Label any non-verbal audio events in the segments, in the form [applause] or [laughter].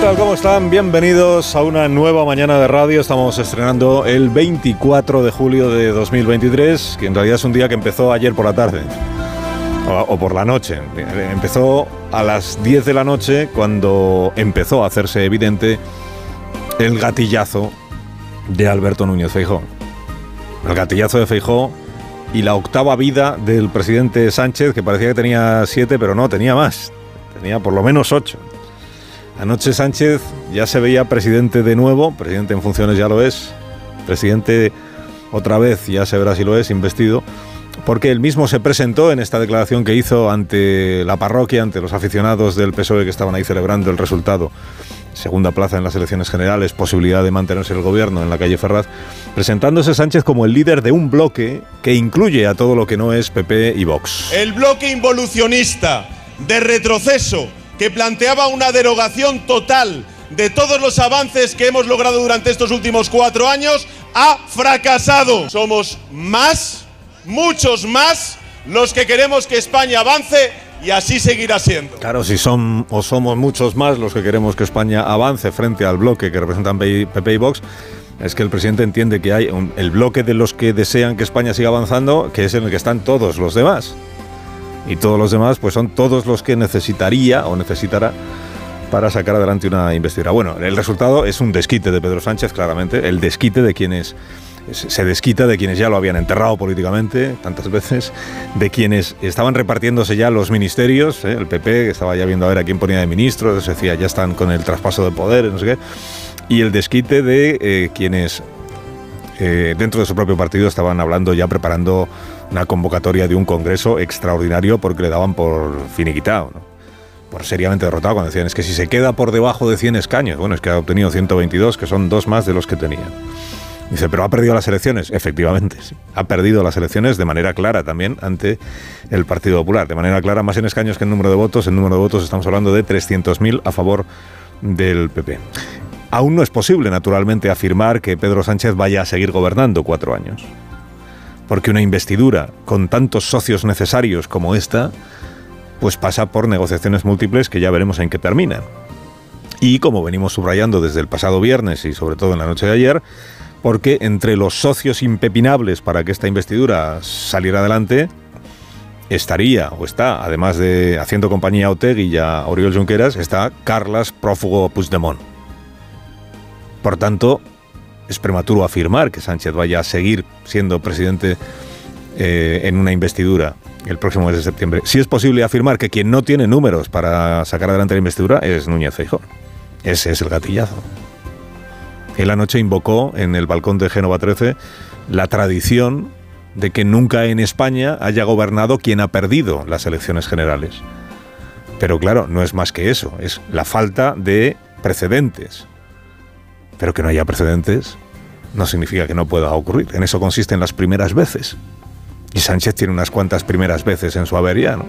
Tal? ¿Cómo están? Bienvenidos a una nueva mañana de radio. Estamos estrenando el 24 de julio de 2023, que en realidad es un día que empezó ayer por la tarde. O, por la noche. Empezó a las 10 de la noche cuando empezó a hacerse evidente el gatillazo de Alberto Núñez Feijó. El gatillazo de Feijó y la octava vida del presidente Sánchez, que parecía que tenía siete, pero no, tenía más. Tenía por lo menos ocho. Anoche Sánchez ya se veía presidente de nuevo, presidente en funciones ya lo es, presidente otra vez ya se verá si lo es, investido, porque él mismo se presentó en esta declaración que hizo ante la parroquia, ante los aficionados del PSOE que estaban ahí celebrando el resultado. Segunda plaza en las elecciones generales, posibilidad de mantenerse el gobierno en la calle Ferraz, presentándose Sánchez como el líder de un bloque que incluye a todo lo que no es PP y Vox. El bloque involucionista de retroceso que planteaba una derogación total de todos los avances que hemos logrado durante estos últimos cuatro años ha fracasado. Somos más, muchos más, los que queremos que España avance y así seguirá siendo. Claro, si son o somos muchos más los que queremos que España avance frente al bloque que representan PP y Vox, es que el presidente entiende que hay un- el bloque de los que desean que España siga avanzando, que es en el que están todos los demás. Y todos los demás, pues son todos los que necesitaría o necesitará para sacar adelante una investidura. Bueno, el resultado es un desquite de Pedro Sánchez, claramente, el desquite de quienes se desquita de quienes ya lo habían enterrado políticamente tantas veces, de quienes estaban repartiéndose ya los ministerios, ¿eh? el PP que estaba ya viendo a ver a quién ponía de ministro, se decía ya están con el traspaso de poder, no sé qué, y el desquite de eh, quienes eh, dentro de su propio partido estaban hablando ya preparando una convocatoria de un congreso extraordinario porque le daban por finiquitado, por seriamente derrotado, cuando decían es que si se queda por debajo de 100 escaños, bueno, es que ha obtenido 122, que son dos más de los que tenía. Dice, pero ha perdido las elecciones. Efectivamente, sí. ha perdido las elecciones de manera clara también ante el Partido Popular. De manera clara, más en escaños que en número de votos. En número de votos estamos hablando de 300.000 a favor del PP. Aún no es posible, naturalmente, afirmar que Pedro Sánchez vaya a seguir gobernando cuatro años. Porque una investidura con tantos socios necesarios como esta, pues pasa por negociaciones múltiples que ya veremos en qué terminan. Y como venimos subrayando desde el pasado viernes y sobre todo en la noche de ayer, porque entre los socios impepinables para que esta investidura saliera adelante estaría o está, además de haciendo compañía a Otegi y a Oriol Junqueras, está Carlas prófugo Puigdemont. Por tanto, es prematuro afirmar que Sánchez vaya a seguir siendo presidente eh, en una investidura el próximo mes de septiembre. Sí es posible afirmar que quien no tiene números para sacar adelante la investidura es Núñez Feijóo. Ese es el gatillazo. Él anoche invocó en el balcón de Génova 13 la tradición de que nunca en España haya gobernado quien ha perdido las elecciones generales. Pero claro, no es más que eso, es la falta de precedentes. Pero que no haya precedentes no significa que no pueda ocurrir. En eso consisten las primeras veces. Y Sánchez tiene unas cuantas primeras veces en su avería, ¿no?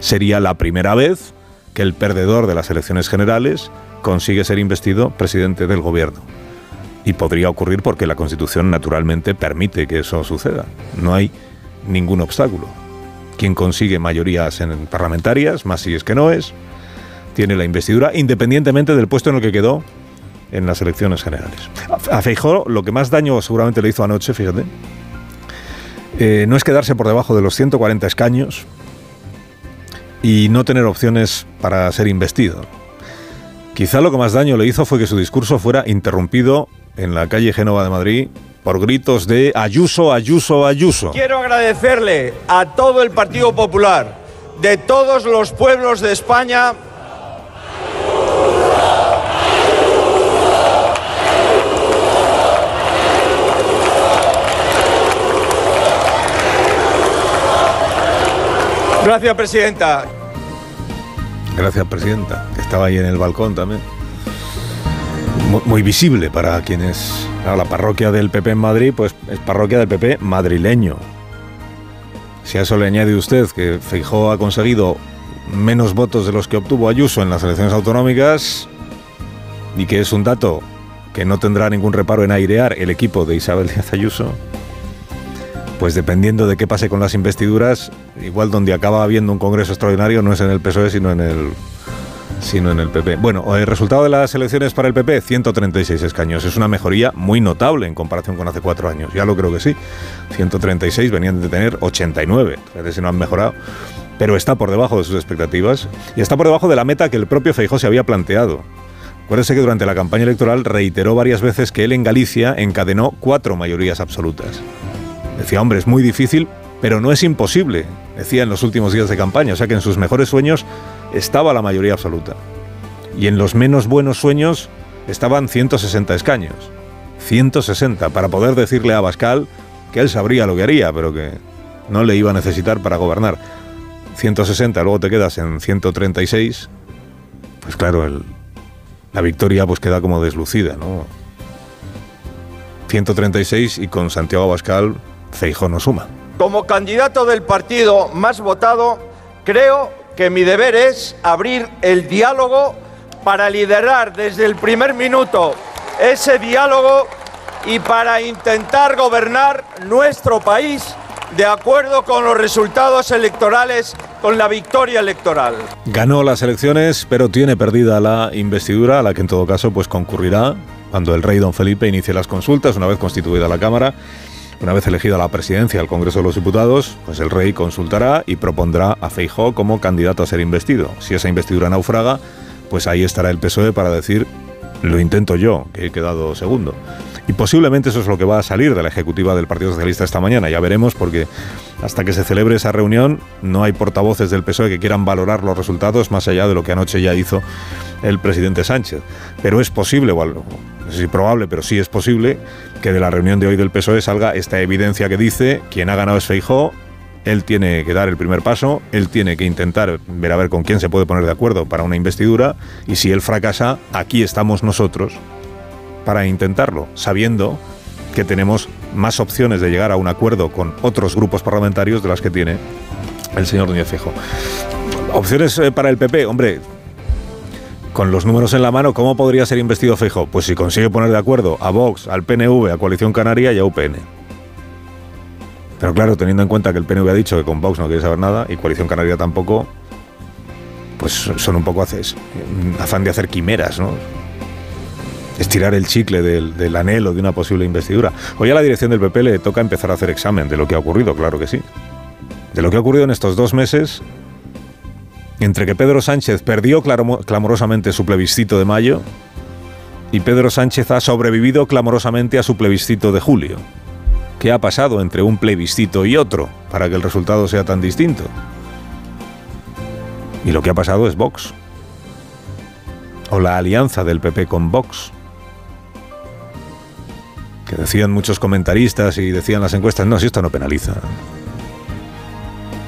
Sería la primera vez que el perdedor de las elecciones generales consigue ser investido presidente del gobierno. Y podría ocurrir porque la Constitución naturalmente permite que eso suceda. No hay ningún obstáculo. Quien consigue mayorías en parlamentarias, más si es que no es, tiene la investidura independientemente del puesto en el que quedó en las elecciones generales. A Feijóo lo que más daño seguramente le hizo anoche, fíjate, eh, no es quedarse por debajo de los 140 escaños y no tener opciones para ser investido. Quizá lo que más daño le hizo fue que su discurso fuera interrumpido en la calle Génova de Madrid por gritos de Ayuso, Ayuso, Ayuso. Quiero agradecerle a todo el Partido Popular, de todos los pueblos de España, Gracias, Presidenta. Gracias, Presidenta, estaba ahí en el balcón también. Mu- muy visible para quienes... la parroquia del PP en Madrid, pues es parroquia del PP madrileño. Si a eso le añade usted que Feijó ha conseguido menos votos de los que obtuvo Ayuso en las elecciones autonómicas y que es un dato que no tendrá ningún reparo en airear el equipo de Isabel Díaz Ayuso, pues dependiendo de qué pase con las investiduras, igual donde acaba habiendo un congreso extraordinario no es en el PSOE, sino en el sino en el PP. Bueno, el resultado de las elecciones para el PP, 136 escaños. Es una mejoría muy notable en comparación con hace cuatro años. Ya lo creo que sí. 136 venían de tener 89. Fíjate si no han mejorado. Pero está por debajo de sus expectativas y está por debajo de la meta que el propio Feijó se había planteado. Acuérdese que durante la campaña electoral reiteró varias veces que él en Galicia encadenó cuatro mayorías absolutas. Decía, hombre, es muy difícil, pero no es imposible, decía en los últimos días de campaña. O sea que en sus mejores sueños estaba la mayoría absoluta. Y en los menos buenos sueños estaban 160 escaños. 160, para poder decirle a Bascal que él sabría lo que haría, pero que no le iba a necesitar para gobernar. 160, luego te quedas en 136, pues claro, la victoria pues queda como deslucida, ¿no? 136 y con Santiago Abascal, Feijóo no suma. Como candidato del partido más votado, creo que mi deber es abrir el diálogo para liderar desde el primer minuto ese diálogo y para intentar gobernar nuestro país de acuerdo con los resultados electorales, con la victoria electoral. Ganó las elecciones, pero tiene perdida la investidura, a la que en todo caso pues concurrirá cuando el rey don Felipe inicie las consultas, una vez constituida la Cámara. Una vez elegida la presidencia del Congreso de los Diputados, pues el rey consultará y propondrá a Feijó como candidato a ser investido. Si esa investidura naufraga, pues ahí estará el PSOE para decir, lo intento yo, que he quedado segundo. Y posiblemente eso es lo que va a salir de la ejecutiva del Partido Socialista esta mañana. Ya veremos porque hasta que se celebre esa reunión no hay portavoces del PSOE que quieran valorar los resultados más allá de lo que anoche ya hizo el presidente Sánchez. Pero es posible, o no sé si probable, pero sí es posible que de la reunión de hoy del PSOE salga esta evidencia que dice quien ha ganado es Feijó, él tiene que dar el primer paso, él tiene que intentar ver a ver con quién se puede poner de acuerdo para una investidura y si él fracasa, aquí estamos nosotros para intentarlo, sabiendo que tenemos más opciones de llegar a un acuerdo con otros grupos parlamentarios de las que tiene el señor Núñez Fijo. Opciones eh, para el PP, hombre, con los números en la mano, ¿cómo podría ser investido Fijo? Pues si consigue poner de acuerdo a Vox, al PNV, a Coalición Canaria y a UPN. Pero claro, teniendo en cuenta que el PNV ha dicho que con Vox no quiere saber nada y Coalición Canaria tampoco, pues son un poco haces, afán de hacer quimeras, ¿no? estirar el chicle del, anhelo de una posible investidura. Hoy a la dirección del PP le toca empezar a hacer examen de lo que ha ocurrido, claro que sí. De lo que ha ocurrido en estos dos meses, entre que Pedro Sánchez perdió clamorosamente su plebiscito de mayo y Pedro Sánchez ha sobrevivido clamorosamente a su plebiscito de julio. ¿Qué ha pasado entre un plebiscito y otro para que el resultado sea tan distinto? Y lo que ha pasado es Vox. O la alianza del PP con Vox que decían muchos comentaristas y decían las encuestas, no, si esto no penaliza.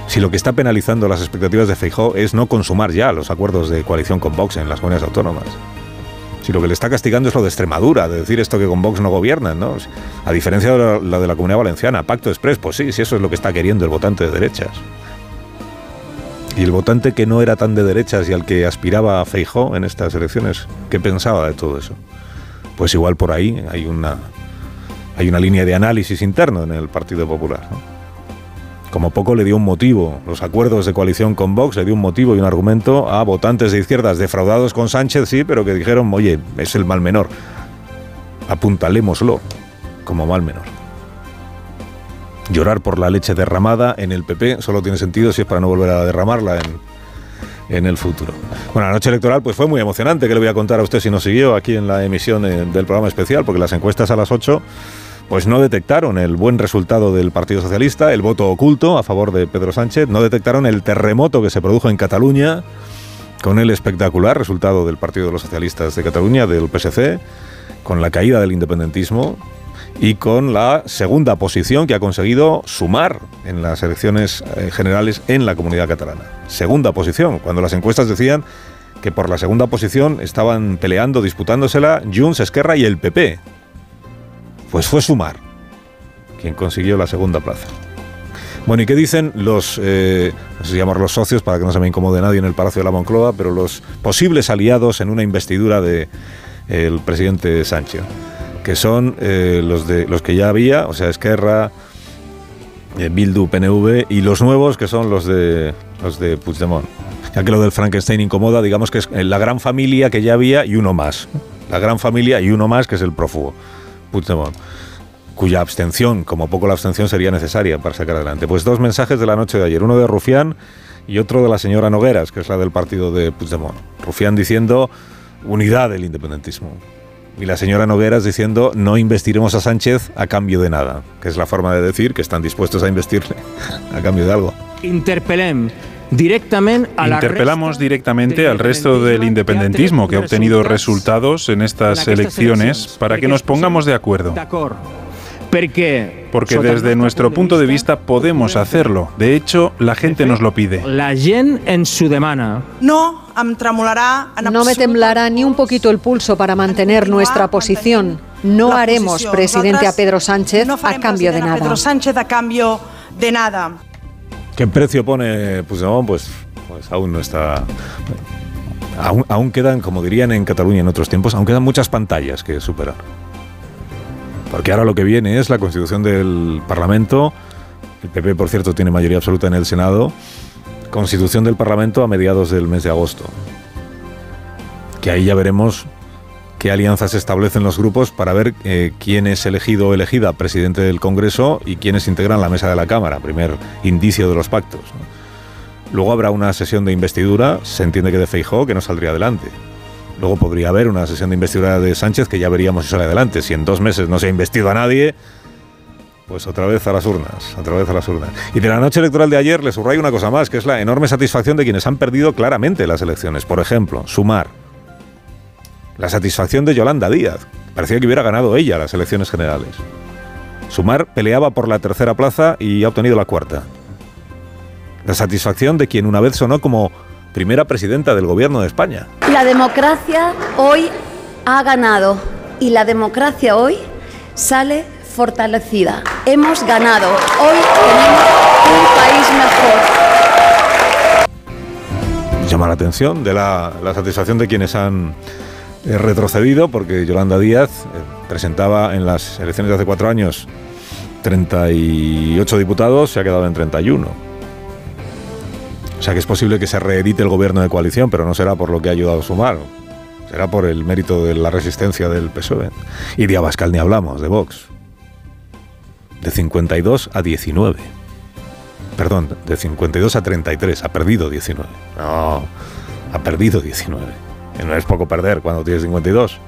Si lo que está penalizando las expectativas de Feijó es no consumar ya los acuerdos de coalición con Vox en las comunidades autónomas. Si lo que le está castigando es lo de Extremadura, de decir esto que con Vox no gobiernan, ¿no? A diferencia de la de la Comunidad Valenciana, Pacto Express, pues sí, si eso es lo que está queriendo el votante de derechas. Y el votante que no era tan de derechas y al que aspiraba a Feijó en estas elecciones, ¿qué pensaba de todo eso? Pues igual por ahí hay una hay una línea de análisis interno en el Partido Popular. Como poco le dio un motivo, los acuerdos de coalición con Vox le dio un motivo y un argumento a votantes de izquierdas defraudados con Sánchez, sí, pero que dijeron, oye, es el mal menor, apuntalémoslo como mal menor. Llorar por la leche derramada en el PP solo tiene sentido si es para no volver a derramarla en, en el futuro. Bueno, la noche electoral pues fue muy emocionante, que le voy a contar a usted si nos siguió aquí en la emisión eh, del programa especial, porque las encuestas a las 8 pues no detectaron el buen resultado del Partido Socialista, el voto oculto a favor de Pedro Sánchez, no detectaron el terremoto que se produjo en Cataluña con el espectacular resultado del Partido de los Socialistas de Cataluña, del PSC, con la caída del independentismo y con la segunda posición que ha conseguido sumar en las elecciones eh, generales en la comunidad catalana. Segunda posición, cuando las encuestas decían que por la segunda posición estaban peleando, disputándosela Junts, Esquerra y el PP. Pues fue Sumar quien consiguió la segunda plaza. Bueno, ¿y qué dicen los, eh, los socios para que no se me incomode nadie en el Palacio de la Moncloa, pero los posibles aliados en una investidura de el presidente Sánchez, que son eh, los de los que ya había, o sea, Esquerra, eh, Bildu, PNV y los nuevos que son los de los de Puigdemont. Ya que lo del Frankenstein incomoda, digamos que es la gran familia que ya había y uno más. La gran familia y uno más que es el prófugo, cuya abstención, como poco la abstención, sería necesaria para sacar adelante. Pues dos mensajes de la noche de ayer, uno de Rufián y otro de la señora Nogueras, que es la del partido de Puigdemont. Rufián diciendo unidad del independentismo. Y la señora Nogueras diciendo no investiremos a Sánchez a cambio de nada, que es la forma de decir que están dispuestos a investirle [laughs] a cambio de algo. Interpelem directamente a Interpelamos directamente al resto del independentismo que ha obtenido resultados en estas elecciones para que nos pongamos de acuerdo. Porque desde nuestro punto de vista podemos hacerlo. De hecho, la gente nos lo pide. La gente en su demanda. No, no me temblará ni un poquito el pulso para mantener nuestra posición. No haremos presidente a Pedro Sánchez a cambio de nada. ¿Qué precio pone Puigdemont? Pues, pues aún no está... Aún, aún quedan, como dirían en Cataluña en otros tiempos, aún quedan muchas pantallas que superar. Porque ahora lo que viene es la constitución del Parlamento. El PP, por cierto, tiene mayoría absoluta en el Senado. Constitución del Parlamento a mediados del mes de agosto. Que ahí ya veremos qué alianzas establecen los grupos para ver eh, quién es elegido o elegida presidente del Congreso y quiénes integran la mesa de la Cámara. Primer indicio de los pactos. Luego habrá una sesión de investidura, se entiende que de Feijó, que no saldría adelante. Luego podría haber una sesión de investidura de Sánchez que ya veríamos si sale adelante. Si en dos meses no se ha investido a nadie, pues otra vez a las urnas, otra vez a las urnas. Y de la noche electoral de ayer les subrayo una cosa más, que es la enorme satisfacción de quienes han perdido claramente las elecciones. Por ejemplo, Sumar. La satisfacción de Yolanda Díaz. Parecía que hubiera ganado ella las elecciones generales. Sumar peleaba por la tercera plaza y ha obtenido la cuarta. La satisfacción de quien una vez sonó como primera presidenta del gobierno de España. La democracia hoy ha ganado y la democracia hoy sale fortalecida. Hemos ganado. Hoy tenemos un país mejor. Llama la atención de la, satisfacción de quienes han eh, retrocedido, porque Yolanda Díaz eh, presentaba en las elecciones de hace cuatro años 38 diputados, se ha quedado en 31 o sea que es posible que se reedite el gobierno de coalición, pero no será por lo que ha ayudado a sumar. Será por el mérito de la resistencia del PSOE. Y de Abascal ni hablamos, de Vox. De 52 a 19. Perdón, de 52 a 33. Ha perdido 19. No, ha perdido 19. No es poco perder cuando tienes 52.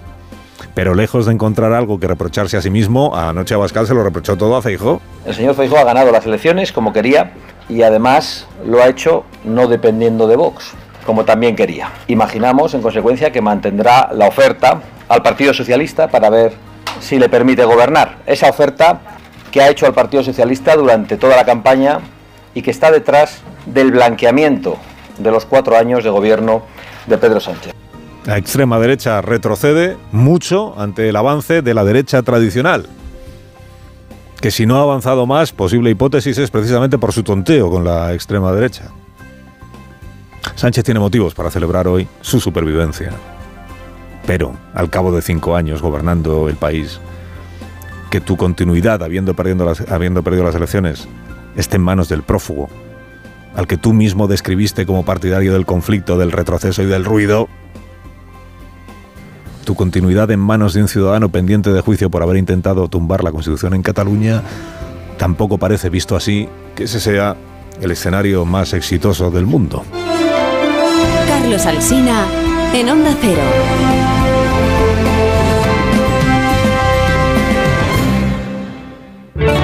Pero lejos de encontrar algo que reprocharse a sí mismo, anoche Abascal se lo reprochó todo a Feijó. El señor Feijó ha ganado las elecciones como quería y además lo ha hecho no dependiendo de Vox, como también quería. Imaginamos, en consecuencia, que mantendrá la oferta al Partido Socialista para ver si le permite gobernar. Esa oferta que ha hecho al Partido Socialista durante toda la campaña y que está detrás del blanqueamiento de los cuatro años de gobierno de Pedro Sánchez. La extrema derecha retrocede mucho ante el avance de la derecha tradicional que si no ha avanzado más, posible hipótesis es precisamente por su tonteo con la extrema derecha. Sánchez tiene motivos para celebrar hoy su supervivencia. Pero, al cabo de cinco años gobernando el país, que tu continuidad, habiendo, habiendo perdido las elecciones, esté en manos del prófugo, al que tú mismo describiste como partidario del conflicto, del retroceso y del ruido, tu continuidad en manos de un ciudadano pendiente de juicio por haber intentado tumbar la Constitución en Cataluña, tampoco parece visto así que ese sea el escenario más exitoso del mundo. Carlos Alsina en Onda Cero.